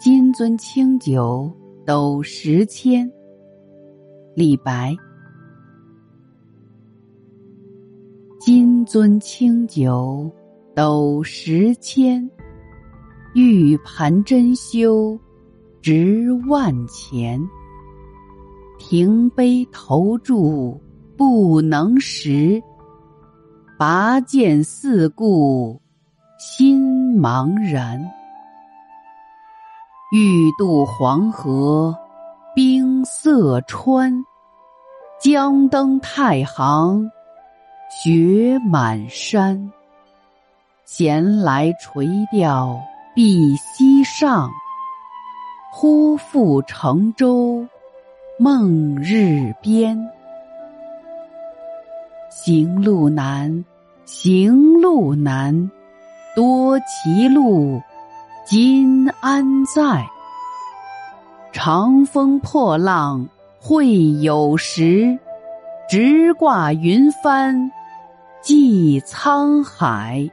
金樽清酒斗十千。李白。金樽清酒斗十千，玉盘珍羞值万钱。停杯投箸不能食，拔剑四顾心茫然。欲渡黄河冰塞川，将登太行雪满山。闲来垂钓碧溪上，忽复乘舟梦日边。行路难，行路难，多歧路。今安在？长风破浪会有时，直挂云帆济沧海。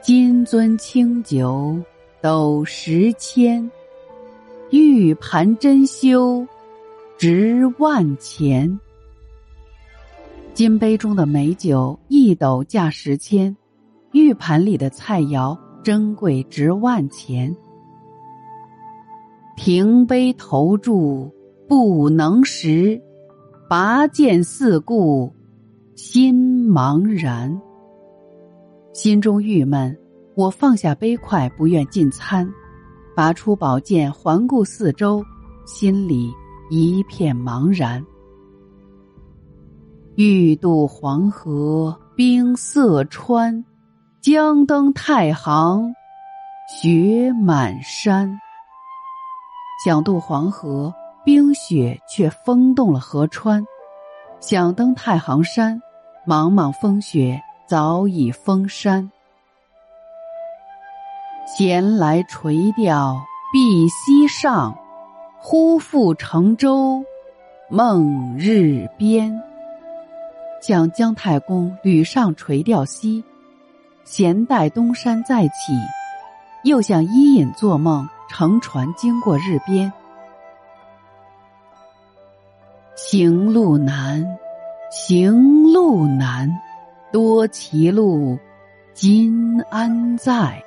金樽清酒斗十千，玉盘珍羞值万钱。金杯中的美酒一斗价十千，玉盘里的菜肴珍贵值万钱。停杯投箸不能食，拔剑四顾心茫然。心中郁闷，我放下杯筷，不愿进餐，拔出宝剑环顾四周，心里一片茫然。欲渡黄河冰塞川，将登太行雪满山。想渡黄河，冰雪却封冻了河川；想登太行山，茫茫风雪早已封山。闲来垂钓碧溪上，忽复乘舟梦日边。向姜太公屡上垂钓溪，闲待东山再起；又想伊尹做梦，乘船经过日边。行路难，行路难，多歧路，今安在？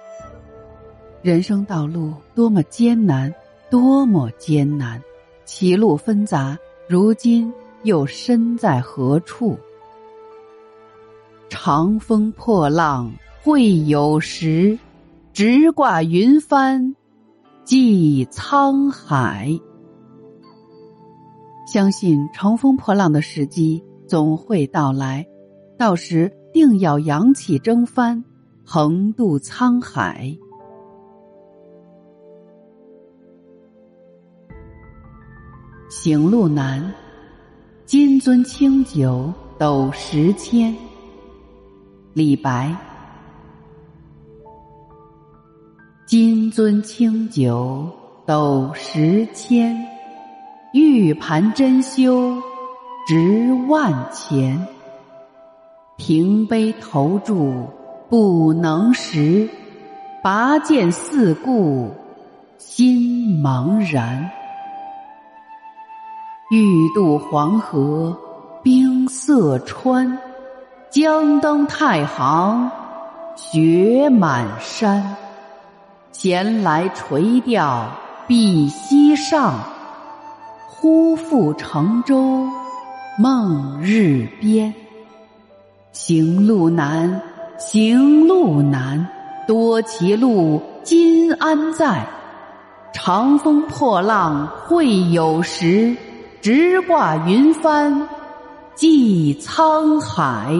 人生道路多么艰难，多么艰难，歧路纷杂，如今又身在何处？长风破浪会有时，直挂云帆济沧海。相信乘风破浪的时机总会到来，到时定要扬起征帆，横渡沧海。行路难，金樽清酒斗十千。李白：金樽清酒斗十千，玉盘珍羞值万钱。停杯投箸不能食，拔剑四顾心茫然。欲渡黄河冰塞川。将登太行雪满山，闲来垂钓碧溪上，忽复乘舟梦日边。行路难，行路难，多歧路，今安在？长风破浪会有时，直挂云帆济沧海。